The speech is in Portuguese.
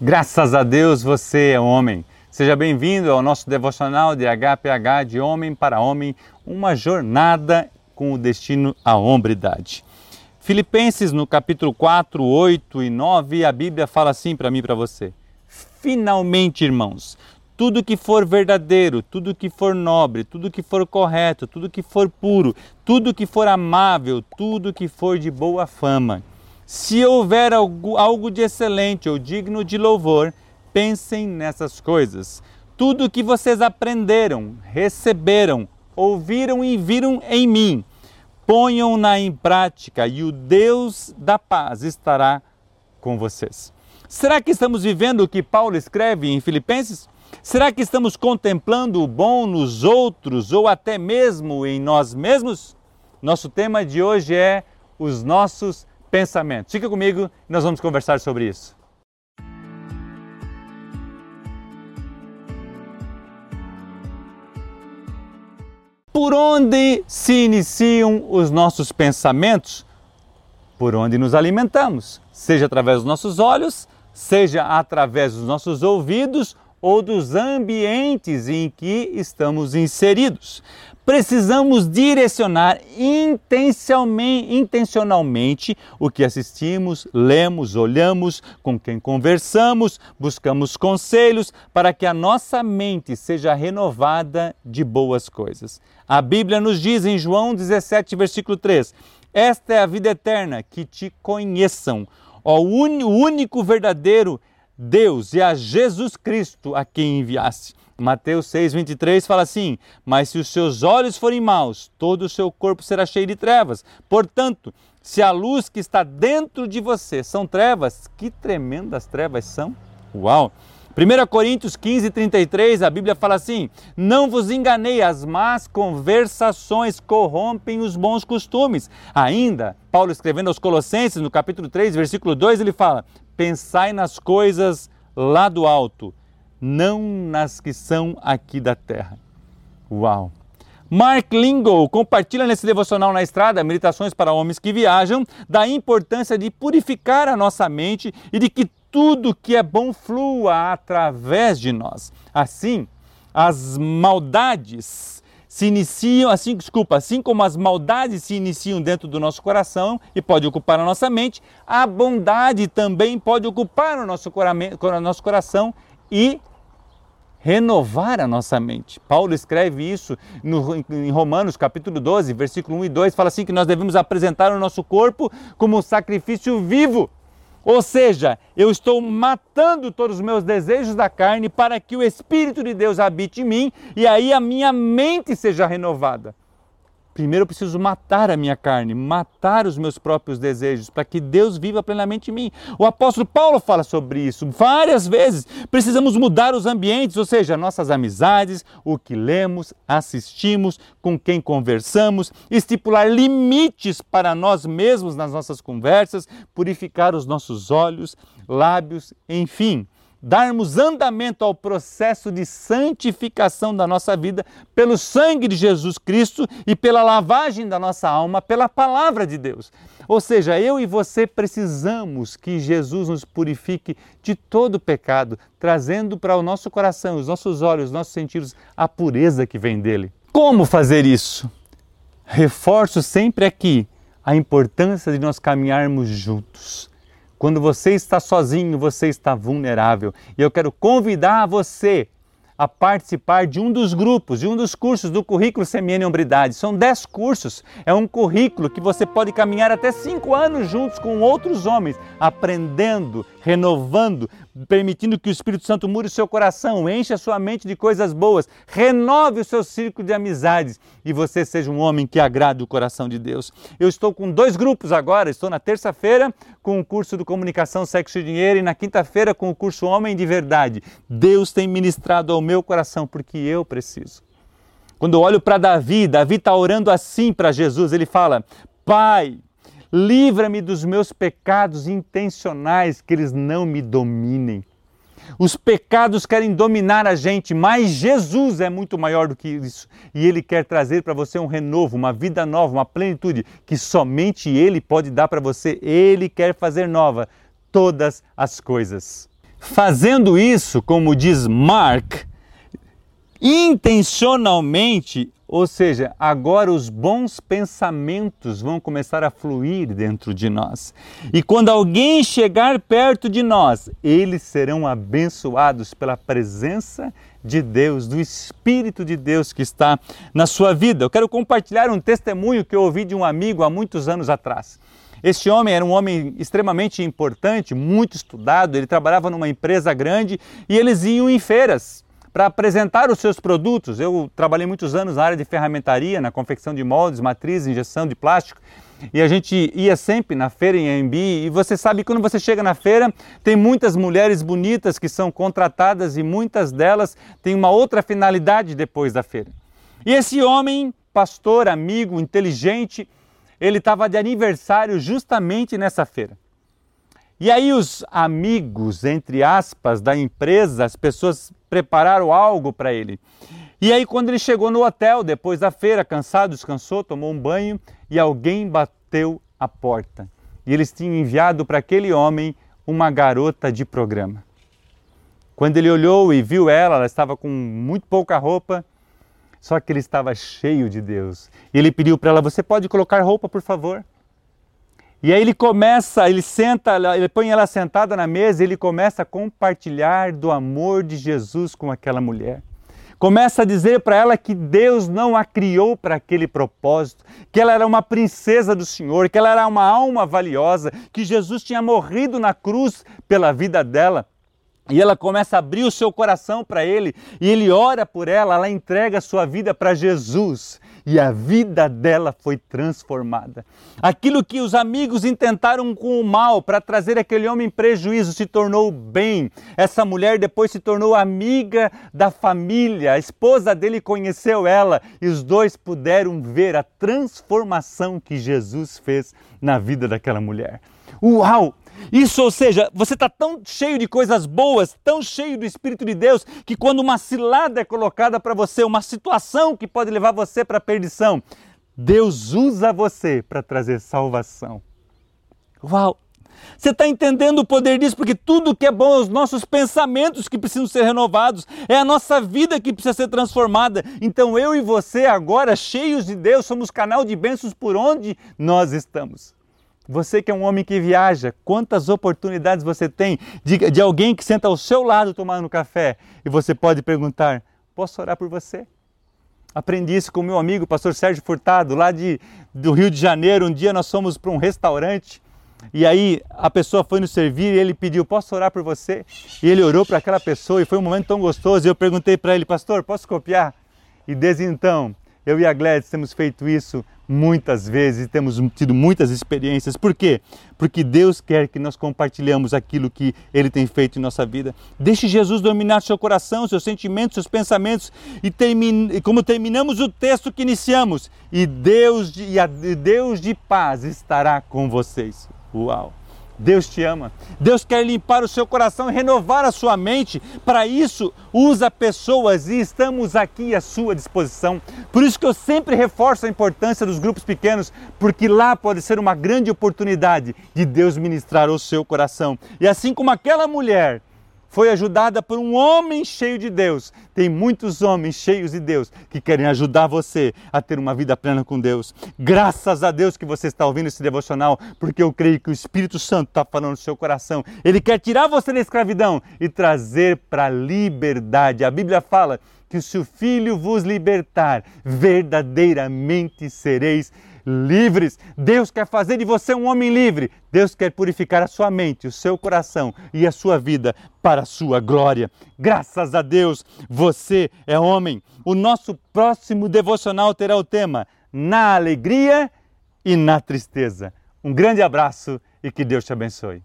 Graças a Deus você é homem. Seja bem-vindo ao nosso devocional de HPH de Homem para Homem, uma jornada com o destino à hombridade. Filipenses no capítulo 4, 8 e 9, a Bíblia fala assim para mim e para você: Finalmente, irmãos, tudo que for verdadeiro, tudo que for nobre, tudo que for correto, tudo que for puro, tudo que for amável, tudo que for de boa fama. Se houver algo, algo de excelente ou digno de louvor, pensem nessas coisas. Tudo que vocês aprenderam, receberam, ouviram e viram em mim, ponham-na em prática e o Deus da paz estará com vocês. Será que estamos vivendo o que Paulo escreve em Filipenses? Será que estamos contemplando o bom nos outros ou até mesmo em nós mesmos? Nosso tema de hoje é os nossos pensamentos. Fica comigo e nós vamos conversar sobre isso. Por onde se iniciam os nossos pensamentos? Por onde nos alimentamos, seja através dos nossos olhos, seja através dos nossos ouvidos ou dos ambientes em que estamos inseridos. Precisamos direcionar intencionalmente o que assistimos, lemos, olhamos, com quem conversamos, buscamos conselhos para que a nossa mente seja renovada de boas coisas. A Bíblia nos diz em João 17, versículo 3: Esta é a vida eterna, que te conheçam, ó único verdadeiro Deus e a Jesus Cristo a quem enviaste. Mateus 6, 23 fala assim: Mas se os seus olhos forem maus, todo o seu corpo será cheio de trevas. Portanto, se a luz que está dentro de você são trevas, que tremendas trevas são! Uau! 1 Coríntios 15, 33, a Bíblia fala assim: Não vos enganei, as más conversações corrompem os bons costumes. Ainda, Paulo escrevendo aos Colossenses, no capítulo 3, versículo 2, ele fala: Pensai nas coisas lá do alto, não nas que são aqui da terra. Uau! Mark Lingle compartilha nesse devocional na estrada, Meditações para Homens que Viajam, da importância de purificar a nossa mente e de que tudo que é bom flua através de nós. Assim, as maldades se iniciam, assim, desculpa, assim como as maldades se iniciam dentro do nosso coração e pode ocupar a nossa mente, a bondade também pode ocupar o nosso coração e renovar a nossa mente. Paulo escreve isso no, em Romanos capítulo 12, versículo 1 e 2, fala assim que nós devemos apresentar o nosso corpo como sacrifício vivo, ou seja, eu estou matando todos os meus desejos da carne para que o Espírito de Deus habite em mim e aí a minha mente seja renovada. Primeiro eu preciso matar a minha carne, matar os meus próprios desejos, para que Deus viva plenamente em mim. O apóstolo Paulo fala sobre isso várias vezes. Precisamos mudar os ambientes, ou seja, nossas amizades, o que lemos, assistimos, com quem conversamos, estipular limites para nós mesmos nas nossas conversas, purificar os nossos olhos, lábios, enfim darmos andamento ao processo de santificação da nossa vida pelo sangue de Jesus Cristo e pela lavagem da nossa alma pela palavra de Deus. Ou seja, eu e você precisamos que Jesus nos purifique de todo pecado, trazendo para o nosso coração, os nossos olhos, os nossos sentidos a pureza que vem dele. Como fazer isso? Reforço sempre aqui a importância de nós caminharmos juntos quando você está sozinho, você está vulnerável. E eu quero convidar você a participar de um dos grupos, de um dos cursos do currículo Semeane Hombridade. São 10 cursos. É um currículo que você pode caminhar até 5 anos juntos com outros homens, aprendendo, renovando, permitindo que o Espírito Santo mure o seu coração, enche a sua mente de coisas boas, renove o seu círculo de amizades e você seja um homem que agrade o coração de Deus. Eu estou com dois grupos agora, estou na terça-feira com o curso do Comunicação, Sexo e Dinheiro e na quinta-feira com o curso Homem de Verdade. Deus tem ministrado ao meu coração porque eu preciso. Quando eu olho para Davi, Davi está orando assim para Jesus, ele fala: Pai, Livra-me dos meus pecados intencionais, que eles não me dominem. Os pecados querem dominar a gente, mas Jesus é muito maior do que isso. E Ele quer trazer para você um renovo, uma vida nova, uma plenitude que somente Ele pode dar para você. Ele quer fazer nova todas as coisas. Fazendo isso, como diz Mark, intencionalmente, ou seja, agora os bons pensamentos vão começar a fluir dentro de nós. E quando alguém chegar perto de nós, eles serão abençoados pela presença de Deus, do Espírito de Deus que está na sua vida. Eu quero compartilhar um testemunho que eu ouvi de um amigo há muitos anos atrás. Este homem era um homem extremamente importante, muito estudado, ele trabalhava numa empresa grande e eles iam em feiras para apresentar os seus produtos. Eu trabalhei muitos anos na área de ferramentaria, na confecção de moldes, matrizes, injeção de plástico. E a gente ia sempre na feira em AMB e você sabe quando você chega na feira, tem muitas mulheres bonitas que são contratadas e muitas delas têm uma outra finalidade depois da feira. E esse homem, pastor, amigo, inteligente, ele estava de aniversário justamente nessa feira. E aí os amigos, entre aspas, da empresa, as pessoas prepararam algo para ele. E aí quando ele chegou no hotel, depois da feira, cansado, descansou, tomou um banho e alguém bateu a porta. E eles tinham enviado para aquele homem uma garota de programa. Quando ele olhou e viu ela, ela estava com muito pouca roupa, só que ele estava cheio de Deus. Ele pediu para ela: Você pode colocar roupa, por favor? E aí ele começa, ele senta, ele põe ela sentada na mesa e ele começa a compartilhar do amor de Jesus com aquela mulher. Começa a dizer para ela que Deus não a criou para aquele propósito, que ela era uma princesa do Senhor, que ela era uma alma valiosa, que Jesus tinha morrido na cruz pela vida dela. E ela começa a abrir o seu coração para ele, e ele ora por ela, ela entrega a sua vida para Jesus e a vida dela foi transformada. Aquilo que os amigos intentaram com o mal para trazer aquele homem prejuízo se tornou bem. Essa mulher depois se tornou amiga da família, a esposa dele conheceu ela e os dois puderam ver a transformação que Jesus fez na vida daquela mulher. Uau! Isso, ou seja, você está tão cheio de coisas boas, tão cheio do Espírito de Deus, que quando uma cilada é colocada para você, uma situação que pode levar você para a perdição, Deus usa você para trazer salvação. Uau! Você está entendendo o poder disso? Porque tudo que é bom é os nossos pensamentos que precisam ser renovados, é a nossa vida que precisa ser transformada. Então eu e você, agora cheios de Deus, somos canal de bênçãos por onde nós estamos. Você que é um homem que viaja, quantas oportunidades você tem de, de alguém que senta ao seu lado tomando café e você pode perguntar: Posso orar por você? Aprendi isso com meu amigo, pastor Sérgio Furtado, lá de, do Rio de Janeiro. Um dia nós fomos para um restaurante e aí a pessoa foi nos servir e ele pediu: Posso orar por você? E ele orou para aquela pessoa e foi um momento tão gostoso. E eu perguntei para ele: Pastor, posso copiar? E desde então eu e a Gladys temos feito isso muitas vezes temos tido muitas experiências. Por quê? Porque Deus quer que nós compartilhamos aquilo que Ele tem feito em nossa vida. Deixe Jesus dominar seu coração, seus sentimentos, seus pensamentos e termine, como terminamos o texto que iniciamos. E Deus de, e a, Deus de paz estará com vocês. Uau! Deus te ama. Deus quer limpar o seu coração renovar a sua mente. Para isso, usa pessoas e estamos aqui à sua disposição. Por isso que eu sempre reforço a importância dos grupos pequenos, porque lá pode ser uma grande oportunidade de Deus ministrar o seu coração. E assim como aquela mulher foi ajudada por um homem cheio de Deus. Tem muitos homens cheios de Deus que querem ajudar você a ter uma vida plena com Deus. Graças a Deus que você está ouvindo esse devocional, porque eu creio que o Espírito Santo está falando no seu coração. Ele quer tirar você da escravidão e trazer para a liberdade. A Bíblia fala que se o Filho vos libertar, verdadeiramente sereis livres. Deus quer fazer de você um homem livre. Deus quer purificar a sua mente, o seu coração e a sua vida para a sua glória. Graças a Deus, você é homem. O nosso próximo devocional terá o tema Na alegria e na tristeza. Um grande abraço e que Deus te abençoe.